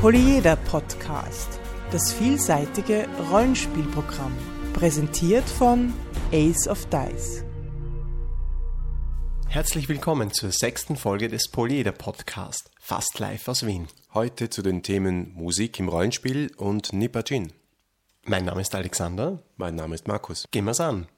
Polyeder Podcast, das vielseitige Rollenspielprogramm, präsentiert von Ace of Dice. Herzlich willkommen zur sechsten Folge des Polyeder Podcast, fast live aus Wien. Heute zu den Themen Musik im Rollenspiel und Nipajin. Mein Name ist Alexander. Mein Name ist Markus. Gehen wir's an.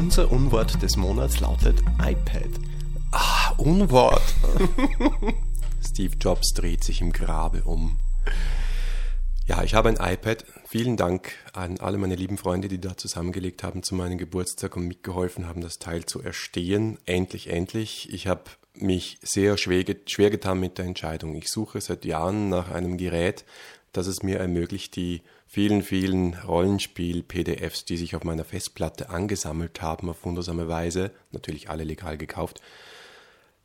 Unser Unwort des Monats lautet iPad. Ah, Unwort. Steve Jobs dreht sich im Grabe um. Ja, ich habe ein iPad. Vielen Dank an alle meine lieben Freunde, die da zusammengelegt haben zu meinem Geburtstag und mitgeholfen haben, das Teil zu erstehen. Endlich, endlich. Ich habe mich sehr schwer, schwer getan mit der Entscheidung. Ich suche seit Jahren nach einem Gerät, das es mir ermöglicht, die vielen, vielen Rollenspiel-PDFs, die sich auf meiner Festplatte angesammelt haben, auf wundersame Weise, natürlich alle legal gekauft,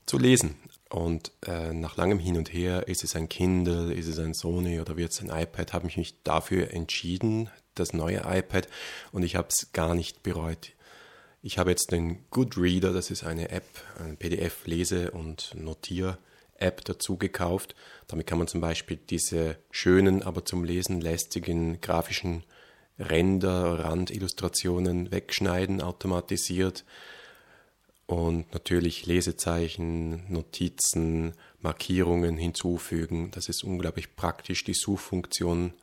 zu lesen. Und äh, nach langem Hin und Her, ist es ein Kindle, ist es ein Sony oder wird es ein iPad, habe ich mich dafür entschieden, das neue iPad, und ich habe es gar nicht bereut. Ich habe jetzt den Goodreader, das ist eine App, ein PDF-Lese- und Notier- App dazu gekauft. Damit kann man zum Beispiel diese schönen, aber zum Lesen lästigen grafischen Ränder, Randillustrationen wegschneiden, automatisiert. Und natürlich Lesezeichen, Notizen, Markierungen hinzufügen. Das ist unglaublich praktisch. Die Suchfunktion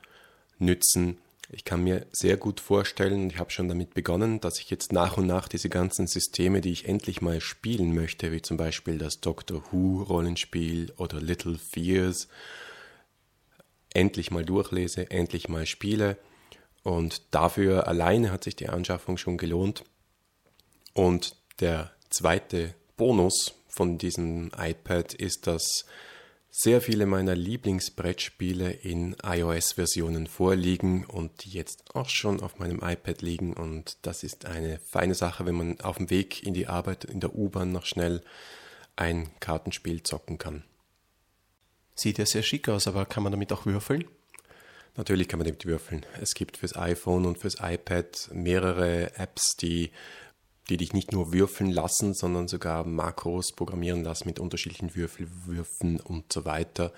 nützen ich kann mir sehr gut vorstellen, ich habe schon damit begonnen, dass ich jetzt nach und nach diese ganzen Systeme, die ich endlich mal spielen möchte, wie zum Beispiel das Doctor Who Rollenspiel oder Little Fears, endlich mal durchlese, endlich mal spiele. Und dafür alleine hat sich die Anschaffung schon gelohnt. Und der zweite Bonus von diesem iPad ist, dass sehr viele meiner Lieblingsbrettspiele in iOS-Versionen vorliegen und die jetzt auch schon auf meinem iPad liegen. Und das ist eine feine Sache, wenn man auf dem Weg in die Arbeit in der U-Bahn noch schnell ein Kartenspiel zocken kann. Sieht ja sehr schick aus, aber kann man damit auch würfeln? Natürlich kann man damit würfeln. Es gibt fürs iPhone und fürs iPad mehrere Apps, die die dich nicht nur würfeln lassen, sondern sogar Makros programmieren lassen mit unterschiedlichen Würfelwürfen und so weiter.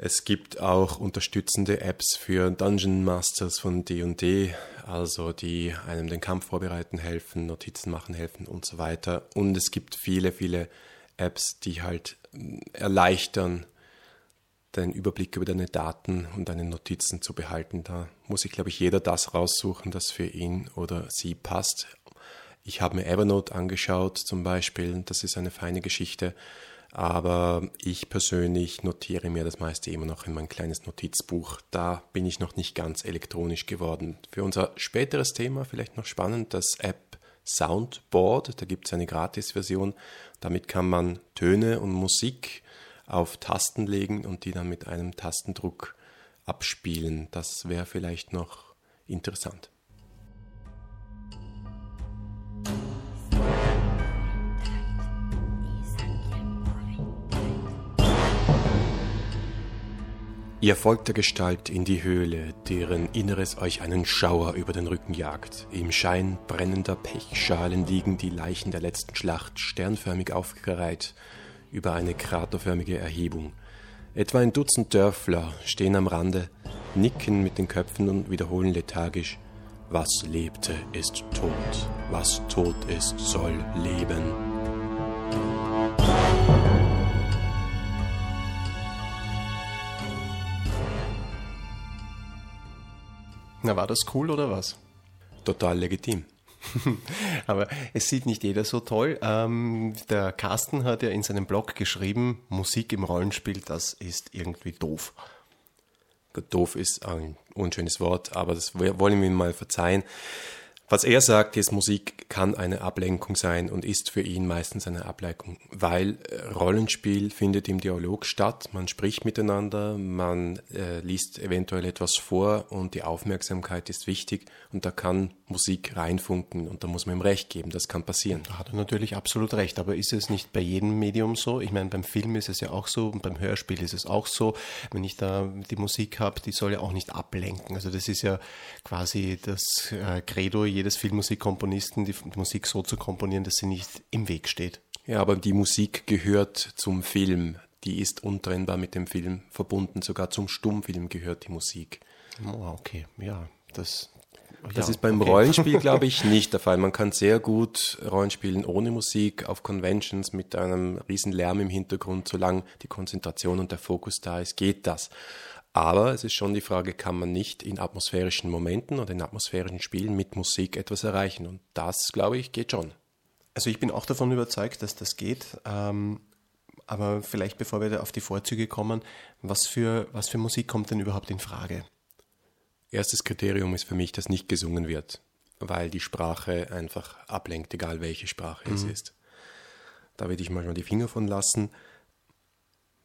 Es gibt auch unterstützende Apps für Dungeon Masters von D&D, also die einem den Kampf vorbereiten helfen, Notizen machen helfen und so weiter. Und es gibt viele, viele Apps, die halt erleichtern, den Überblick über deine Daten und deine Notizen zu behalten. Da muss sich, glaube ich, jeder das raussuchen, das für ihn oder sie passt. Ich habe mir Evernote angeschaut zum Beispiel, das ist eine feine Geschichte, aber ich persönlich notiere mir das meiste immer noch in mein kleines Notizbuch. Da bin ich noch nicht ganz elektronisch geworden. Für unser späteres Thema vielleicht noch spannend, das App Soundboard, da gibt es eine Gratis-Version. Damit kann man Töne und Musik auf Tasten legen und die dann mit einem Tastendruck abspielen. Das wäre vielleicht noch interessant. Ihr folgt der Gestalt in die Höhle, deren Inneres euch einen Schauer über den Rücken jagt. Im Schein brennender Pechschalen liegen die Leichen der letzten Schlacht sternförmig aufgereiht über eine kraterförmige Erhebung. Etwa ein Dutzend Dörfler stehen am Rande, nicken mit den Köpfen und wiederholen lethargisch Was lebte, ist tot, was tot ist, soll leben. Na, war das cool oder was? Total legitim. Aber es sieht nicht jeder so toll. Ähm, der Carsten hat ja in seinem Blog geschrieben, Musik im Rollenspiel, das ist irgendwie doof. Doof ist ein unschönes Wort, aber das wollen wir ihm mal verzeihen. Was er sagt, ist, Musik kann eine Ablenkung sein und ist für ihn meistens eine Ablenkung, weil äh, Rollenspiel findet im Dialog statt, man spricht miteinander, man äh, liest eventuell etwas vor und die Aufmerksamkeit ist wichtig und da kann Musik reinfunken und da muss man ihm recht geben, das kann passieren. Da hat er natürlich absolut recht, aber ist es nicht bei jedem Medium so? Ich meine, beim Film ist es ja auch so und beim Hörspiel ist es auch so, wenn ich da die Musik habe, die soll ja auch nicht ablenken. Also das ist ja quasi das äh, Credo jedes Filmmusikkomponisten, die Musik so zu komponieren, dass sie nicht im Weg steht. Ja, aber die Musik gehört zum Film. Die ist untrennbar mit dem Film verbunden. Sogar zum Stummfilm gehört die Musik. Oh, okay, ja, das. Das ja, ist beim okay. Rollenspiel, glaube ich, nicht der Fall. Man kann sehr gut Rollenspielen ohne Musik auf Conventions mit einem riesen Lärm im Hintergrund, solange die Konzentration und der Fokus da ist, geht das. Aber es ist schon die Frage, kann man nicht in atmosphärischen Momenten oder in atmosphärischen Spielen mit Musik etwas erreichen? Und das, glaube ich, geht schon. Also ich bin auch davon überzeugt, dass das geht. Ähm, aber vielleicht bevor wir da auf die Vorzüge kommen, was für, was für Musik kommt denn überhaupt in Frage? Erstes Kriterium ist für mich, dass nicht gesungen wird, weil die Sprache einfach ablenkt, egal welche Sprache mhm. es ist. Da würde ich manchmal die Finger von lassen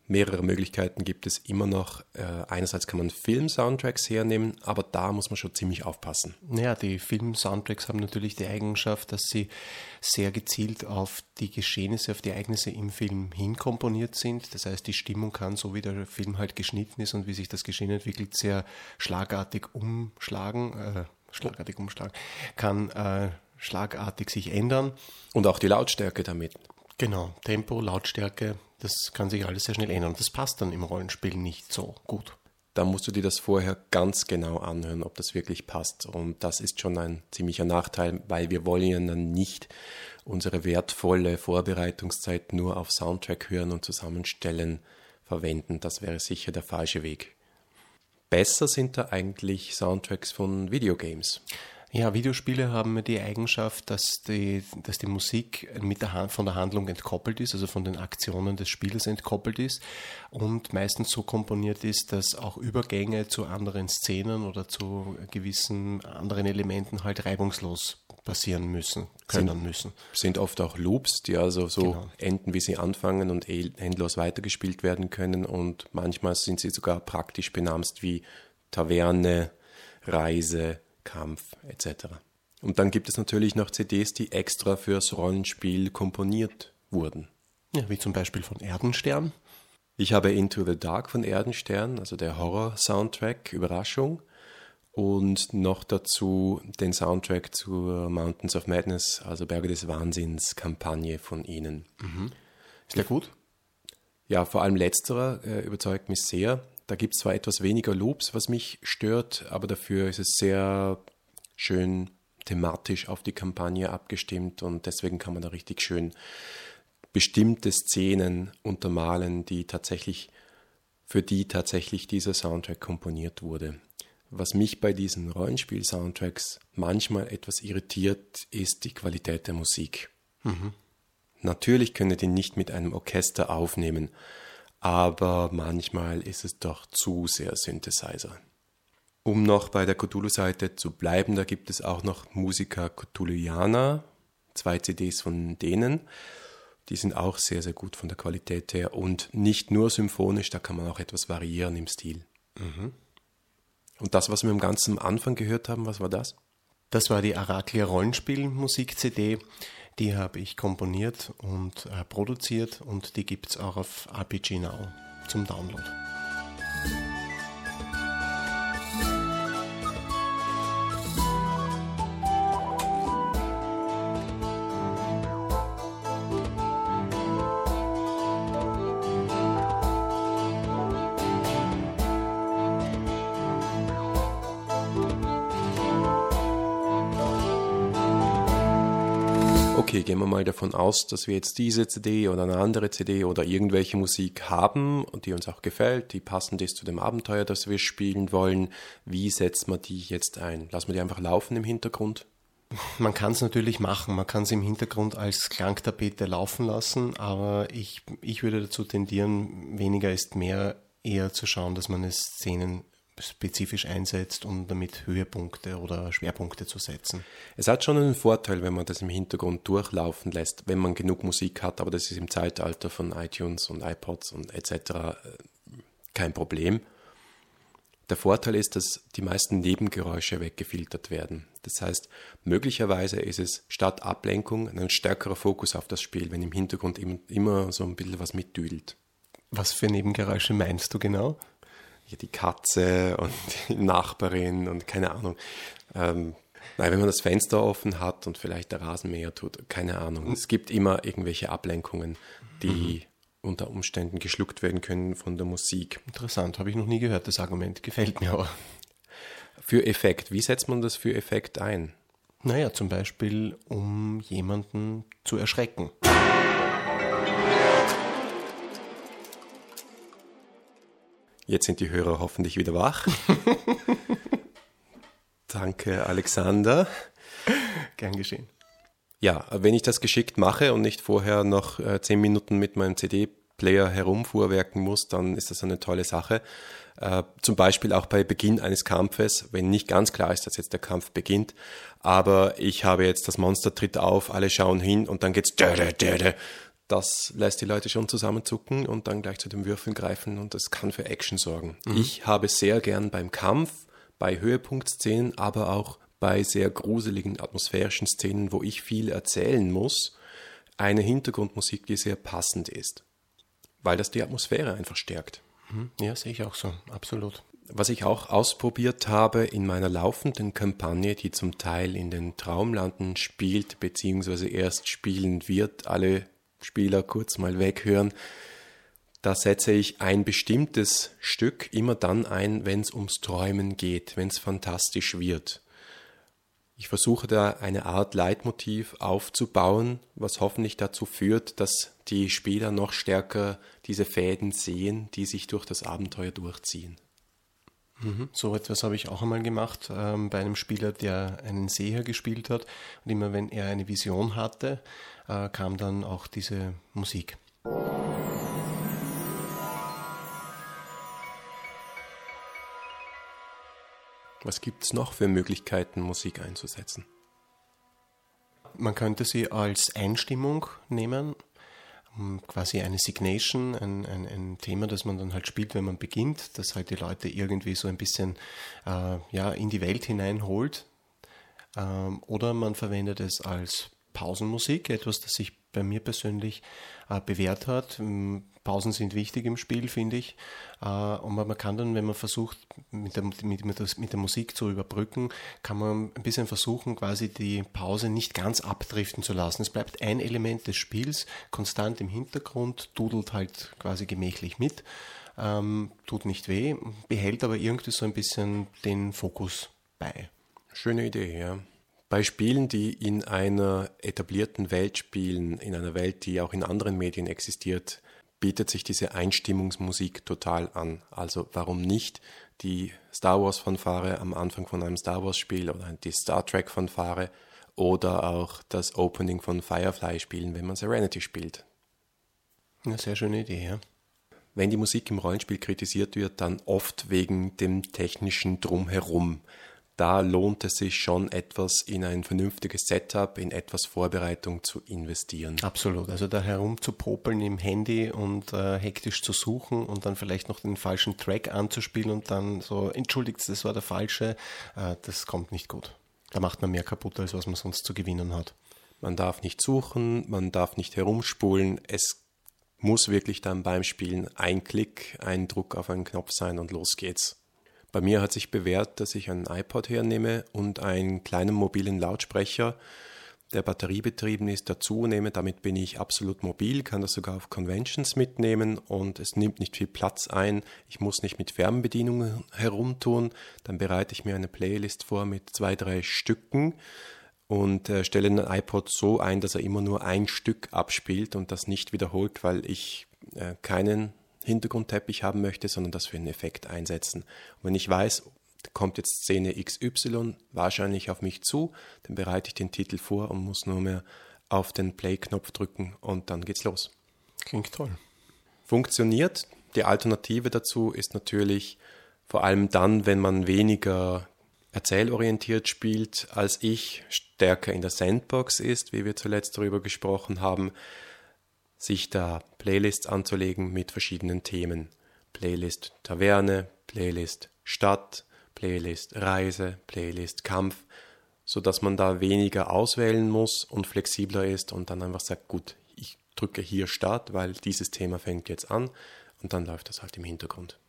mehrere Möglichkeiten gibt es immer noch. Äh, einerseits kann man Film-Soundtracks hernehmen, aber da muss man schon ziemlich aufpassen. Naja, die Film-Soundtracks haben natürlich die Eigenschaft, dass sie sehr gezielt auf die Geschehnisse, auf die Ereignisse im Film hinkomponiert sind. Das heißt, die Stimmung kann, so wie der Film halt geschnitten ist und wie sich das Geschehen entwickelt, sehr schlagartig umschlagen, äh, schlagartig umschlagen, kann äh, schlagartig sich ändern. Und auch die Lautstärke damit. Genau, Tempo, Lautstärke, das kann sich alles sehr schnell ändern. Das passt dann im Rollenspiel nicht so gut. Da musst du dir das vorher ganz genau anhören, ob das wirklich passt. Und das ist schon ein ziemlicher Nachteil, weil wir wollen ja dann nicht unsere wertvolle Vorbereitungszeit nur auf Soundtrack hören und zusammenstellen verwenden. Das wäre sicher der falsche Weg. Besser sind da eigentlich Soundtracks von Videogames. Ja, Videospiele haben die Eigenschaft, dass die, dass die Musik mit der Hand, von der Handlung entkoppelt ist, also von den Aktionen des Spiels entkoppelt ist und meistens so komponiert ist, dass auch Übergänge zu anderen Szenen oder zu gewissen anderen Elementen halt reibungslos passieren müssen, können sind, müssen. Sind oft auch Loops, die also so genau. enden, wie sie anfangen und endlos weitergespielt werden können und manchmal sind sie sogar praktisch benamst wie Taverne, Reise, Kampf etc. Und dann gibt es natürlich noch CDs, die extra fürs Rollenspiel komponiert wurden. Ja, wie zum Beispiel von Erdenstern. Ich habe Into the Dark von Erdenstern, also der Horror-Soundtrack, Überraschung. Und noch dazu den Soundtrack zur Mountains of Madness, also Berge des Wahnsinns, Kampagne von ihnen. Mhm. Ist der gut? Ja, vor allem letzterer äh, überzeugt mich sehr. Da gibt es zwar etwas weniger Loops, was mich stört, aber dafür ist es sehr schön thematisch auf die Kampagne abgestimmt und deswegen kann man da richtig schön bestimmte Szenen untermalen, die tatsächlich für die tatsächlich dieser Soundtrack komponiert wurde. Was mich bei diesen Rollenspiel-Soundtracks manchmal etwas irritiert, ist die Qualität der Musik. Mhm. Natürlich können die nicht mit einem Orchester aufnehmen, aber manchmal ist es doch zu sehr Synthesizer. Um noch bei der Cthulhu-Seite zu bleiben, da gibt es auch noch Musiker Cthulhuiana, zwei CDs von denen. Die sind auch sehr, sehr gut von der Qualität her und nicht nur symphonisch, da kann man auch etwas variieren im Stil. Mhm. Und das, was wir am ganzen Anfang gehört haben, was war das? Das war die Araklia Rollenspiel-Musik-CD. Die habe ich komponiert und äh, produziert und die gibt es auch auf RPG Now zum Download. Gehen wir mal davon aus, dass wir jetzt diese CD oder eine andere CD oder irgendwelche Musik haben und die uns auch gefällt, die passend ist zu dem Abenteuer, das wir spielen wollen. Wie setzt man die jetzt ein? Lassen wir die einfach laufen im Hintergrund? Man kann es natürlich machen, man kann es im Hintergrund als Klangtapete laufen lassen, aber ich, ich würde dazu tendieren, weniger ist mehr, eher zu schauen, dass man es Szenen spezifisch einsetzt, um damit Höhepunkte oder Schwerpunkte zu setzen. Es hat schon einen Vorteil, wenn man das im Hintergrund durchlaufen lässt, wenn man genug Musik hat, aber das ist im Zeitalter von iTunes und iPods und etc. Äh, kein Problem. Der Vorteil ist, dass die meisten Nebengeräusche weggefiltert werden. Das heißt, möglicherweise ist es statt Ablenkung ein stärkerer Fokus auf das Spiel, wenn im Hintergrund immer so ein bisschen was mitdüdelt. Was für Nebengeräusche meinst du genau? Ja, die Katze und die Nachbarin und keine Ahnung. Ähm, nein, wenn man das Fenster offen hat und vielleicht der Rasenmäher tut, keine Ahnung. Es gibt immer irgendwelche Ablenkungen, die mhm unter Umständen geschluckt werden können von der Musik. Interessant, habe ich noch nie gehört, das Argument. Gefällt mir aber. Für Effekt, wie setzt man das für Effekt ein? Naja, zum Beispiel, um jemanden zu erschrecken. Jetzt sind die Hörer hoffentlich wieder wach. Danke, Alexander. Gern geschehen. Ja, wenn ich das geschickt mache und nicht vorher noch äh, zehn Minuten mit meinem CD-Player herumfuhrwerken muss, dann ist das eine tolle Sache. Äh, zum Beispiel auch bei Beginn eines Kampfes, wenn nicht ganz klar ist, dass jetzt der Kampf beginnt, aber ich habe jetzt das Monster tritt auf, alle schauen hin und dann geht's das lässt die Leute schon zusammenzucken und dann gleich zu den Würfeln greifen und das kann für Action sorgen. Mhm. Ich habe sehr gern beim Kampf, bei Höhepunktszenen, aber auch bei sehr gruseligen atmosphärischen Szenen, wo ich viel erzählen muss, eine Hintergrundmusik, die sehr passend ist, weil das die Atmosphäre einfach stärkt. Mhm. Ja, sehe ich auch so, absolut. Was ich auch ausprobiert habe in meiner laufenden Kampagne, die zum Teil in den Traumlanden spielt, beziehungsweise erst spielen wird, alle Spieler kurz mal weghören, da setze ich ein bestimmtes Stück immer dann ein, wenn es ums Träumen geht, wenn es fantastisch wird. Ich versuche da eine Art Leitmotiv aufzubauen, was hoffentlich dazu führt, dass die Spieler noch stärker diese Fäden sehen, die sich durch das Abenteuer durchziehen. Mhm. So etwas habe ich auch einmal gemacht ähm, bei einem Spieler, der einen Seher gespielt hat. Und immer wenn er eine Vision hatte, äh, kam dann auch diese Musik. Was gibt es noch für Möglichkeiten, Musik einzusetzen? Man könnte sie als Einstimmung nehmen, quasi eine Signation, ein, ein, ein, Thema, das man dann halt spielt, wenn man beginnt, das halt die Leute irgendwie so ein bisschen äh, ja, in die Welt hineinholt. Ähm, oder man verwendet es als Pausenmusik, etwas, das sich bei mir persönlich äh, bewährt hat. Pausen sind wichtig im Spiel, finde ich. Äh, und man kann dann, wenn man versucht, mit der, mit, mit, mit der Musik zu überbrücken, kann man ein bisschen versuchen, quasi die Pause nicht ganz abdriften zu lassen. Es bleibt ein Element des Spiels konstant im Hintergrund, dudelt halt quasi gemächlich mit, ähm, tut nicht weh, behält aber irgendwie so ein bisschen den Fokus bei. Schöne Idee, ja. Bei Spielen, die in einer etablierten Welt spielen, in einer Welt, die auch in anderen Medien existiert, bietet sich diese Einstimmungsmusik total an. Also warum nicht die Star Wars Fanfare am Anfang von einem Star Wars Spiel oder die Star Trek Fanfare oder auch das Opening von Firefly spielen, wenn man Serenity spielt. Eine sehr schöne Idee, ja. Wenn die Musik im Rollenspiel kritisiert wird, dann oft wegen dem technischen Drumherum da lohnt es sich schon etwas in ein vernünftiges Setup, in etwas Vorbereitung zu investieren. Absolut. Also da herumzupopeln im Handy und äh, hektisch zu suchen und dann vielleicht noch den falschen Track anzuspielen und dann so, entschuldigt, das war der falsche, äh, das kommt nicht gut. Da macht man mehr kaputt, als was man sonst zu gewinnen hat. Man darf nicht suchen, man darf nicht herumspulen. Es muss wirklich dann beim Spielen ein Klick, ein Druck auf einen Knopf sein und los geht's. Bei mir hat sich bewährt, dass ich einen iPod hernehme und einen kleinen mobilen Lautsprecher, der batteriebetrieben ist, dazu nehme. Damit bin ich absolut mobil, kann das sogar auf Conventions mitnehmen und es nimmt nicht viel Platz ein. Ich muss nicht mit Fernbedienungen herumtun. Dann bereite ich mir eine Playlist vor mit zwei, drei Stücken und äh, stelle den iPod so ein, dass er immer nur ein Stück abspielt und das nicht wiederholt, weil ich äh, keinen Hintergrundteppich haben möchte, sondern das für einen Effekt einsetzen. Und wenn ich weiß, kommt jetzt Szene XY wahrscheinlich auf mich zu, dann bereite ich den Titel vor und muss nur mehr auf den Play-Knopf drücken und dann geht's los. Klingt toll. Funktioniert. Die Alternative dazu ist natürlich Vor allem dann, wenn man weniger erzählorientiert spielt als ich, stärker in der Sandbox ist, wie wir zuletzt darüber gesprochen haben, sich da Playlists anzulegen mit verschiedenen Themen. Playlist Taverne, Playlist Stadt, Playlist Reise, Playlist Kampf, so dass man da weniger auswählen muss und flexibler ist und dann einfach sagt, gut, ich drücke hier Start, weil dieses Thema fängt jetzt an und dann läuft das halt im Hintergrund.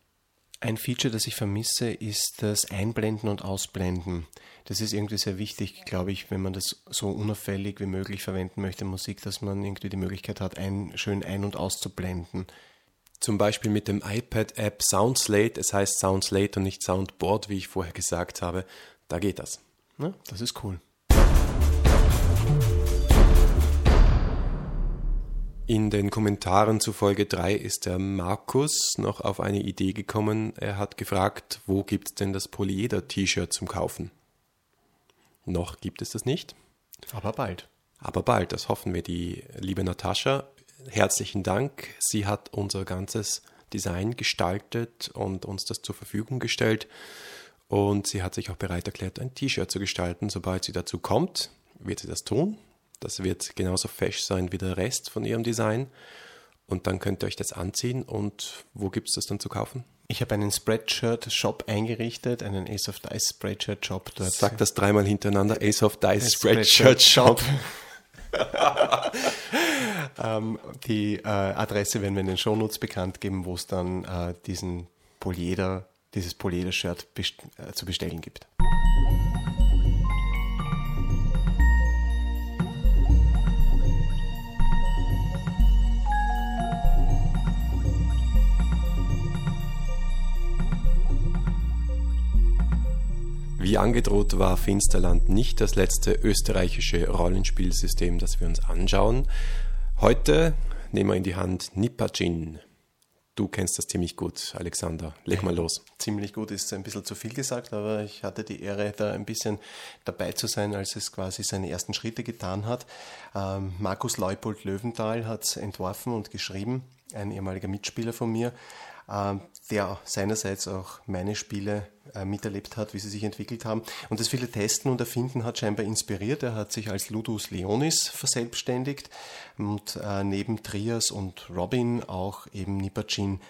Ein Feature, das ich vermisse, ist das Einblenden und Ausblenden. Das ist irgendwie sehr wichtig, glaube ich, wenn man das so unauffällig wie möglich verwenden möchte, Musik, dass man irgendwie die Möglichkeit hat, ein, schön ein- und auszublenden. Zum Beispiel mit dem iPad-App Soundslate, es heißt Soundslate und nicht Soundboard, wie ich vorher gesagt habe, da geht das. Ja, das ist cool. In den Kommentaren zu Folge 3 ist der Markus noch auf eine Idee gekommen. Er hat gefragt, wo gibt es denn das Polyeder-T-Shirt zum Kaufen? Noch gibt es das nicht. Aber bald. Aber bald, das hoffen wir. Die liebe Natascha, herzlichen Dank. Sie hat unser ganzes Design gestaltet und uns das zur Verfügung gestellt. Und sie hat sich auch bereit erklärt, ein T-Shirt zu gestalten. Sobald sie dazu kommt, wird sie das tun. Das wird genauso fesch sein wie der Rest von ihrem Design. Und dann könnt ihr euch das anziehen. Und wo gibt es das dann zu kaufen? Ich habe einen Spreadshirt-Shop eingerichtet, einen Ace of Dice Spreadshirt-Shop. Sag das dreimal hintereinander, Ace of Dice Spreadshirt-Shop. ähm, die äh, Adresse werden wir in den Shownotes bekannt geben, wo es dann äh, diesen Polyeder, dieses Polyeder-Shirt best äh, zu bestellen gibt. Wie angedroht war Finsterland nicht das letzte österreichische Rollenspielsystem, das wir uns anschauen. Heute nehmen wir in die Hand Nipacin. Du kennst das ziemlich gut, Alexander. Leg mal los. Ziemlich gut ist ein bisschen zu viel gesagt, aber ich hatte die Ehre, da ein bisschen dabei zu sein, als es quasi seine ersten Schritte getan hat. Ähm, Markus Leupold Löwenthal hat es entworfen und geschrieben, ein ehemaliger Mitspieler von mir. Ähm, der seinerseits auch meine Spiele äh, miterlebt hat, wie sie sich entwickelt haben. Und das viele Testen und Erfinden hat scheinbar inspiriert. Er hat sich als Ludus Leonis verselbstständigt und äh, neben Trias und Robin auch eben Nipacin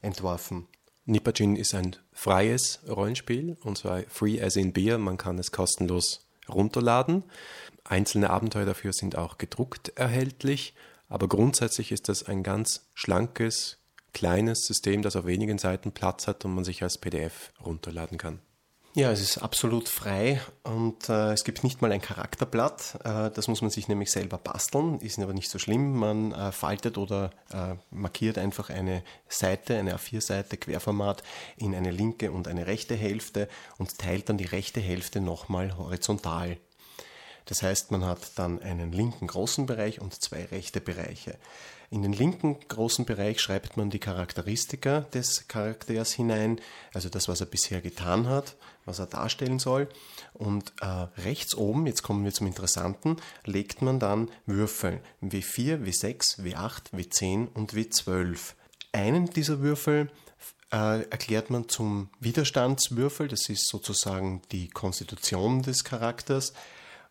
entworfen. Nipacin ist ein freies Rollenspiel und zwar free as in beer. Man kann es kostenlos runterladen. Einzelne Abenteuer dafür sind auch gedruckt erhältlich, aber grundsätzlich ist das ein ganz schlankes, kleines System, das auf wenigen Seiten Platz hat und man sich als PDF runterladen kann. Ja, es ist absolut frei und äh, es gibt nicht mal ein Charakterblatt. Äh, das muss man sich nämlich selber basteln, ist aber nicht so schlimm. Man äh, faltet oder äh, markiert einfach eine Seite, eine A4-Seite, Querformat, in eine linke und eine rechte Hälfte und teilt dann die rechte Hälfte nochmal horizontal. Das heißt, man hat dann einen linken großen Bereich und zwei rechte Bereiche. In den linken großen Bereich schreibt man die Charakteristika des Charakters hinein, also das, was er bisher getan hat, was er darstellen soll. Und äh, rechts oben, jetzt kommen wir zum Interessanten, legt man dann Würfel W4, W6, W8, W10 und W12. Einen dieser Würfel äh, erklärt man zum Widerstandswürfel, das ist sozusagen die Konstitution des Charakters.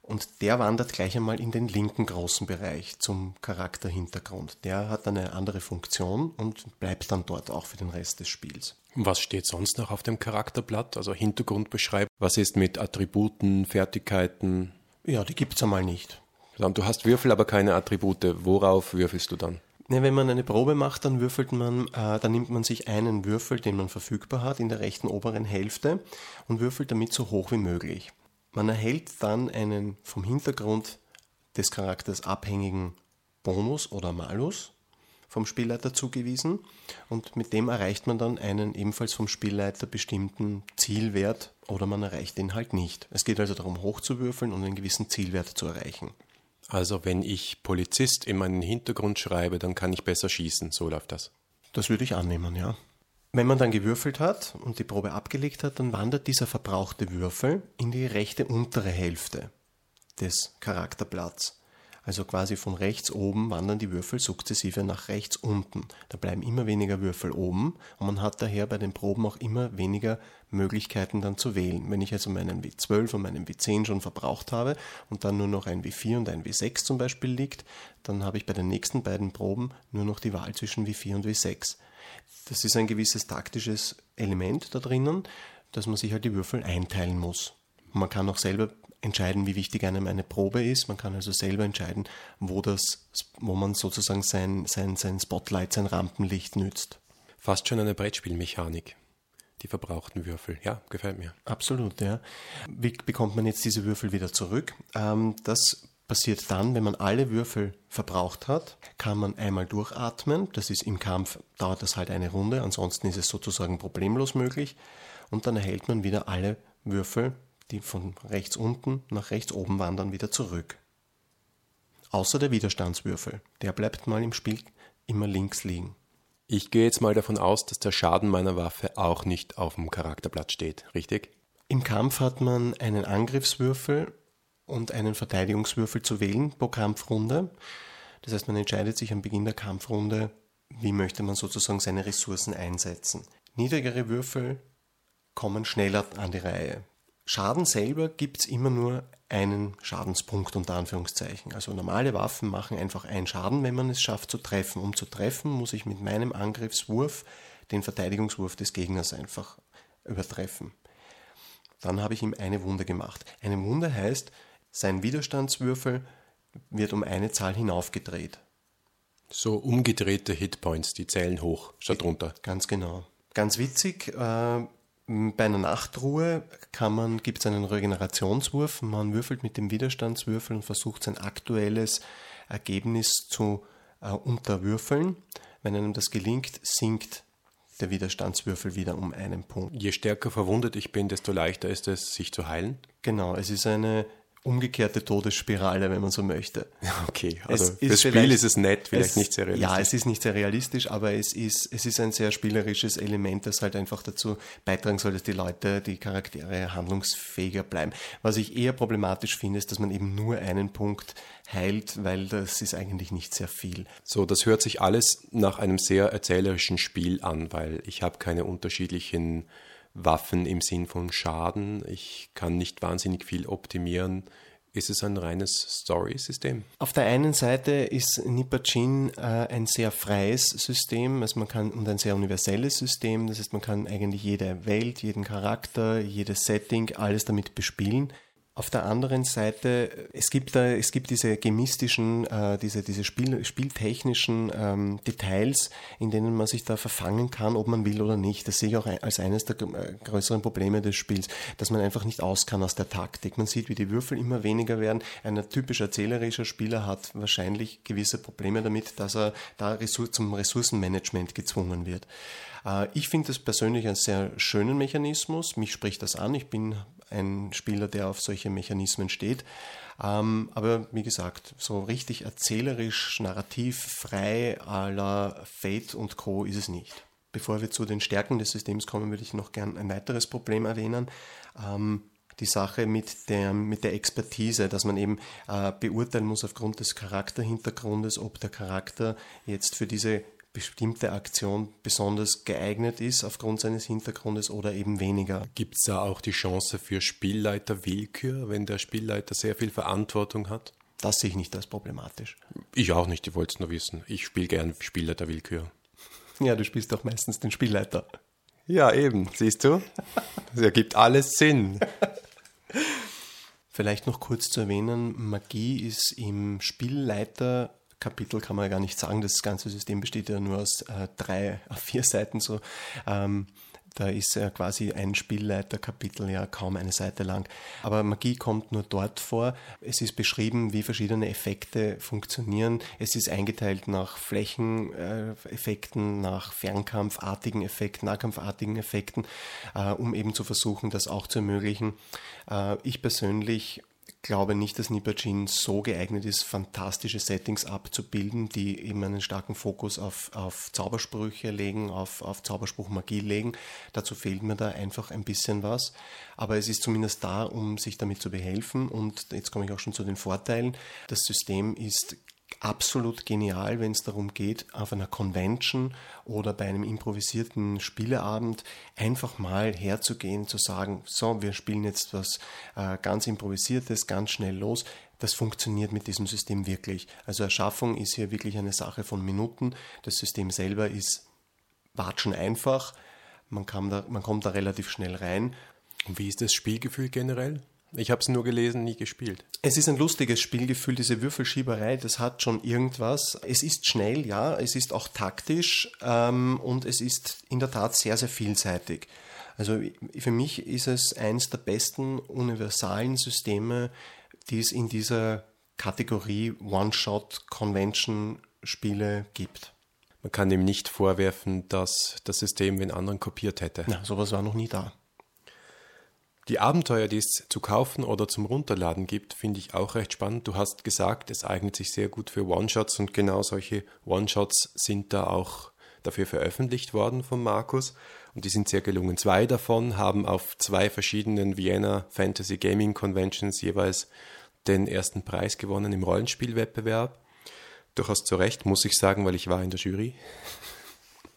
Und der wandert gleich einmal in den linken großen Bereich zum Charakterhintergrund. Der hat eine andere Funktion und bleibt dann dort auch für den Rest des Spiels. Was steht sonst noch auf dem Charakterblatt? Also Hintergrund beschreibt. Was ist mit Attributen, Fertigkeiten? Ja, die gibt es einmal nicht. Du hast Würfel, aber keine Attribute. Worauf würfelst du dann? Ja, wenn man eine Probe macht, dann würfelt man, äh, dann nimmt man sich einen Würfel, den man verfügbar hat, in der rechten oberen Hälfte und würfelt damit so hoch wie möglich. Man erhält dann einen vom Hintergrund des Charakters abhängigen Bonus oder Malus vom Spielleiter zugewiesen und mit dem erreicht man dann einen ebenfalls vom Spielleiter bestimmten Zielwert oder man erreicht den halt nicht. Es geht also darum, hochzuwürfeln und einen gewissen Zielwert zu erreichen. Also wenn ich Polizist in meinen Hintergrund schreibe, dann kann ich besser schießen. So läuft das. Das würde ich annehmen, ja. Wenn man dann gewürfelt hat und die Probe abgelegt hat, dann wandert dieser verbrauchte Würfel in die rechte untere Hälfte des Charakterblatts. Also quasi von rechts oben wandern die Würfel sukzessive nach rechts unten. Da bleiben immer weniger Würfel oben und man hat daher bei den Proben auch immer weniger Möglichkeiten dann zu wählen. Wenn ich also meinen W12 und meinen W10 schon verbraucht habe und dann nur noch ein W4 und ein W6 zum Beispiel liegt, dann habe ich bei den nächsten beiden Proben nur noch die Wahl zwischen W4 und W6. Das ist ein gewisses taktisches Element da drinnen, dass man sich halt die Würfel einteilen muss. Man kann auch selber entscheiden, wie wichtig einem eine Probe ist. Man kann also selber entscheiden, wo, das, wo man sozusagen sein, sein, sein Spotlight, sein Rampenlicht nützt. Fast schon eine Brettspielmechanik. Die verbrauchten Würfel. Ja, gefällt mir. Absolut, ja. Wie bekommt man jetzt diese Würfel wieder zurück? Ähm, das passiert dann, wenn man alle Würfel verbraucht hat, kann man einmal durchatmen. Das ist im Kampf, dauert das halt eine Runde, ansonsten ist es sozusagen problemlos möglich. Und dann erhält man wieder alle Würfel die von rechts unten nach rechts oben wandern, wieder zurück. Außer der Widerstandswürfel, der bleibt mal im Spiel immer links liegen. Ich gehe jetzt mal davon aus, dass der Schaden meiner Waffe auch nicht auf dem Charakterblatt steht, richtig? Im Kampf hat man einen Angriffswürfel und einen Verteidigungswürfel zu wählen pro Kampfrunde. Das heißt, man entscheidet sich am Beginn der Kampfrunde, wie möchte man sozusagen seine Ressourcen einsetzen. Niedrigere Würfel kommen schneller an die Reihe. Schaden selber gibt es immer nur einen Schadenspunkt unter Anführungszeichen. Also normale Waffen machen einfach einen Schaden, wenn man es schafft zu treffen. Um zu treffen, muss ich mit meinem Angriffswurf den Verteidigungswurf des Gegners einfach übertreffen. Dann habe ich ihm eine Wunde gemacht. Eine Wunde heißt, sein Widerstandswürfel wird um eine Zahl hinaufgedreht. So umgedrehte Hitpoints, die zählen hoch statt runter. Ganz genau. Ganz witzig, äh, bei einer Nachtruhe gibt es einen Regenerationswurf. Man würfelt mit dem Widerstandswürfel und versucht sein aktuelles Ergebnis zu äh, unterwürfeln. Wenn einem das gelingt, sinkt der Widerstandswürfel wieder um einen Punkt. Je stärker verwundet ich bin, desto leichter ist es, sich zu heilen. Genau, es ist eine umgekehrte Todesspirale, wenn man so möchte. Okay, also das Spiel ist es nett, vielleicht es, nicht sehr realistisch. Ja, es ist nicht sehr realistisch, aber es ist, es ist ein sehr spielerisches Element, das halt einfach dazu beitragen soll, dass die Leute, die Charaktere handlungsfähiger bleiben. Was ich eher problematisch finde, ist, dass man eben nur einen Punkt heilt, weil das ist eigentlich nicht sehr viel. So, das hört sich alles nach einem sehr erzählerischen Spiel an, weil ich habe keine unterschiedlichen Waffen im Sinn von Schaden. Ich kann nicht wahnsinnig viel optimieren. Ist es ein reines Story-System? Auf der einen Seite ist Nipachin äh, ein sehr freies System, also man kann und ein sehr universelles System. Das heißt, man kann eigentlich jede Welt, jeden Charakter, jedes Setting, alles damit bespielen. Auf der anderen Seite, es gibt da, es gibt diese gemistischen, äh, diese, diese Spiel, spieltechnischen ähm, Details, in denen man sich da verfangen kann, ob man will oder nicht. Das sehe ich auch als eines der äh, größeren Probleme des Spiels, dass man einfach nicht aus kann aus der Taktik. Man sieht, wie die Würfel immer weniger werden. Ein typisch erzählerischer Spieler hat wahrscheinlich gewisse Probleme damit, dass er da zum Ressourcenmanagement gezwungen wird. Äh, ich finde das persönlich einen sehr schönen Mechanismus. Mich spricht das an. Ich bin ein Spieler, der auf solche Mechanismen steht. Ähm, aber wie gesagt, so richtig erzählerisch, narrativ, frei la Fate und Co. ist es nicht. Bevor wir zu den Stärken des Systems kommen, würde ich noch gern ein weiteres Problem erwähnen. Ähm, die Sache mit der, mit der Expertise, dass man eben äh, beurteilen muss aufgrund des Charakterhintergrundes, ob der Charakter jetzt für diese bestimmte Aktion besonders geeignet ist aufgrund seines Hintergrundes oder eben weniger. Gibt es da auch die Chance für Spielleiter-Willkür, wenn der Spielleiter sehr viel Verantwortung hat? Das sehe ich nicht als problematisch. Ich auch nicht, ich wollte es nur wissen. Ich spiele gern Spielleiter-Willkür. Ja, du spielst doch meistens den Spielleiter. Ja, eben, siehst du? Das ergibt alles Sinn. Vielleicht noch kurz zu erwähnen, Magie ist im Spielleiter Kapitel kann man ja gar nicht sagen. Das ganze System besteht ja nur aus äh, drei, vier Seiten so. Ähm, da ist ja quasi ein Spielleiterkapitel ja kaum eine Seite lang. Aber Magie kommt nur dort vor. Es ist beschrieben, wie verschiedene Effekte funktionieren. Es ist eingeteilt nach Flächeneffekten, nach Fernkampfartigen Effekten, Nahkampfartigen Effekten, äh, um eben zu versuchen, das auch zu ermöglichen. Äh, ich persönlich glaube nicht, dass Nippergene so geeignet ist, fantastische Settings abzubilden, die eben einen starken Fokus auf, auf Zaubersprüche legen, auf, auf Zauberspruchmagie legen. Dazu fehlt mir da einfach ein bisschen was. Aber es ist zumindest da, um sich damit zu behelfen. Und jetzt komme ich auch schon zu den Vorteilen. Das System ist absolut genial, wenn es darum geht, auf einer Convention oder bei einem improvisierten Spieleabend einfach mal herzugehen, zu sagen, so, wir spielen jetzt was äh, ganz improvisiertes, ganz schnell los. Das funktioniert mit diesem System wirklich. Also Erschaffung ist hier wirklich eine Sache von Minuten. Das System selber ist watschen einfach. Man, da, man kommt da relativ schnell rein. Und wie ist das Spielgefühl generell? Ich habe es nur gelesen, nie gespielt. Es ist ein lustiges Spielgefühl, diese Würfelschieberei, das hat schon irgendwas. Es ist schnell, ja, es ist auch taktisch ähm, und es ist in der Tat sehr, sehr vielseitig. Also für mich ist es eines der besten universalen Systeme, die es in dieser Kategorie One-Shot-Convention-Spiele gibt. Man kann ihm nicht vorwerfen, dass das System den anderen kopiert hätte. Na, sowas war noch nie da. Die Abenteuer, die es zu kaufen oder zum Runterladen gibt, finde ich auch recht spannend. Du hast gesagt, es eignet sich sehr gut für One-Shots und genau solche One-Shots sind da auch dafür veröffentlicht worden von Markus und die sind sehr gelungen. Zwei davon haben auf zwei verschiedenen Vienna Fantasy Gaming Conventions jeweils den ersten Preis gewonnen im Rollenspielwettbewerb. Durchaus zu Recht, muss ich sagen, weil ich war in der Jury.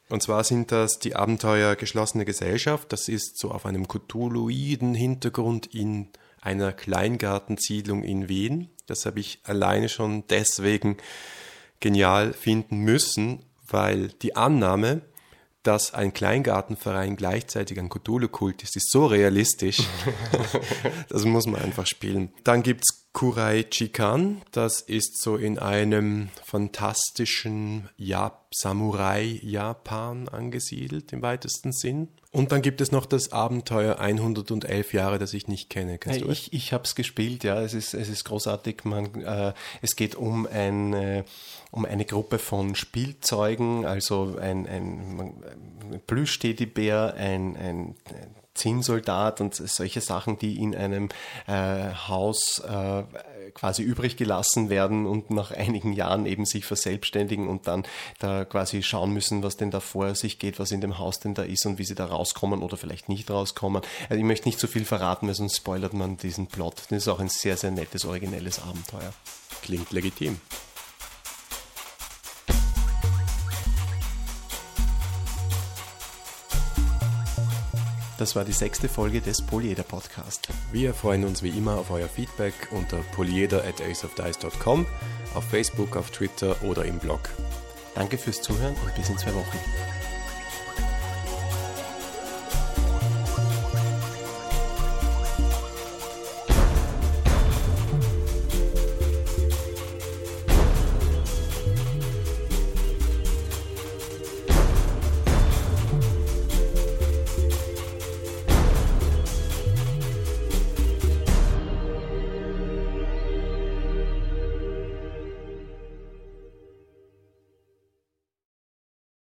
Und zwar sind das die Abenteuer Geschlossene Gesellschaft. Das ist so auf einem Cthulhuiden Hintergrund in einer Kleingartensiedlung in Wien. Das habe ich alleine schon deswegen genial finden müssen, weil die Annahme, dass ein Kleingartenverein gleichzeitig ein Cthulhu-Kult ist, ist so realistisch. das muss man einfach spielen. Dann gibt es Kurai Chikan. Das ist so in einem fantastischen Jap Samurai-Japan angesiedelt im weitesten Sinn. Und dann gibt es noch das Abenteuer 111 Jahre, das ich nicht kenne. Kennst du ich ich habe es gespielt, ja. Es ist, es ist großartig. Man, äh, es geht um, ein, äh, um eine Gruppe von Spielzeugen, also ein, ein, ein Plüsch-Teddybär, ein, ein Zinnsoldat und solche Sachen, die in einem äh, Haus äh, quasi übrig gelassen werden und nach einigen Jahren eben sich verselbstständigen und dann da quasi schauen müssen, was denn da vor sich geht, was in dem Haus denn da ist und wie sie da rauskommen oder vielleicht nicht rauskommen. Also ich möchte nicht zu viel verraten, weil sonst spoilert man diesen Plot. Das ist auch ein sehr, sehr nettes, originelles Abenteuer. Klingt legitim. Das war die sechste Folge des Polyeder Podcast. Wir freuen uns wie immer auf euer Feedback unter polyeder at aceofdice.com, auf Facebook, auf Twitter oder im Blog. Danke fürs Zuhören und bis in zwei Wochen.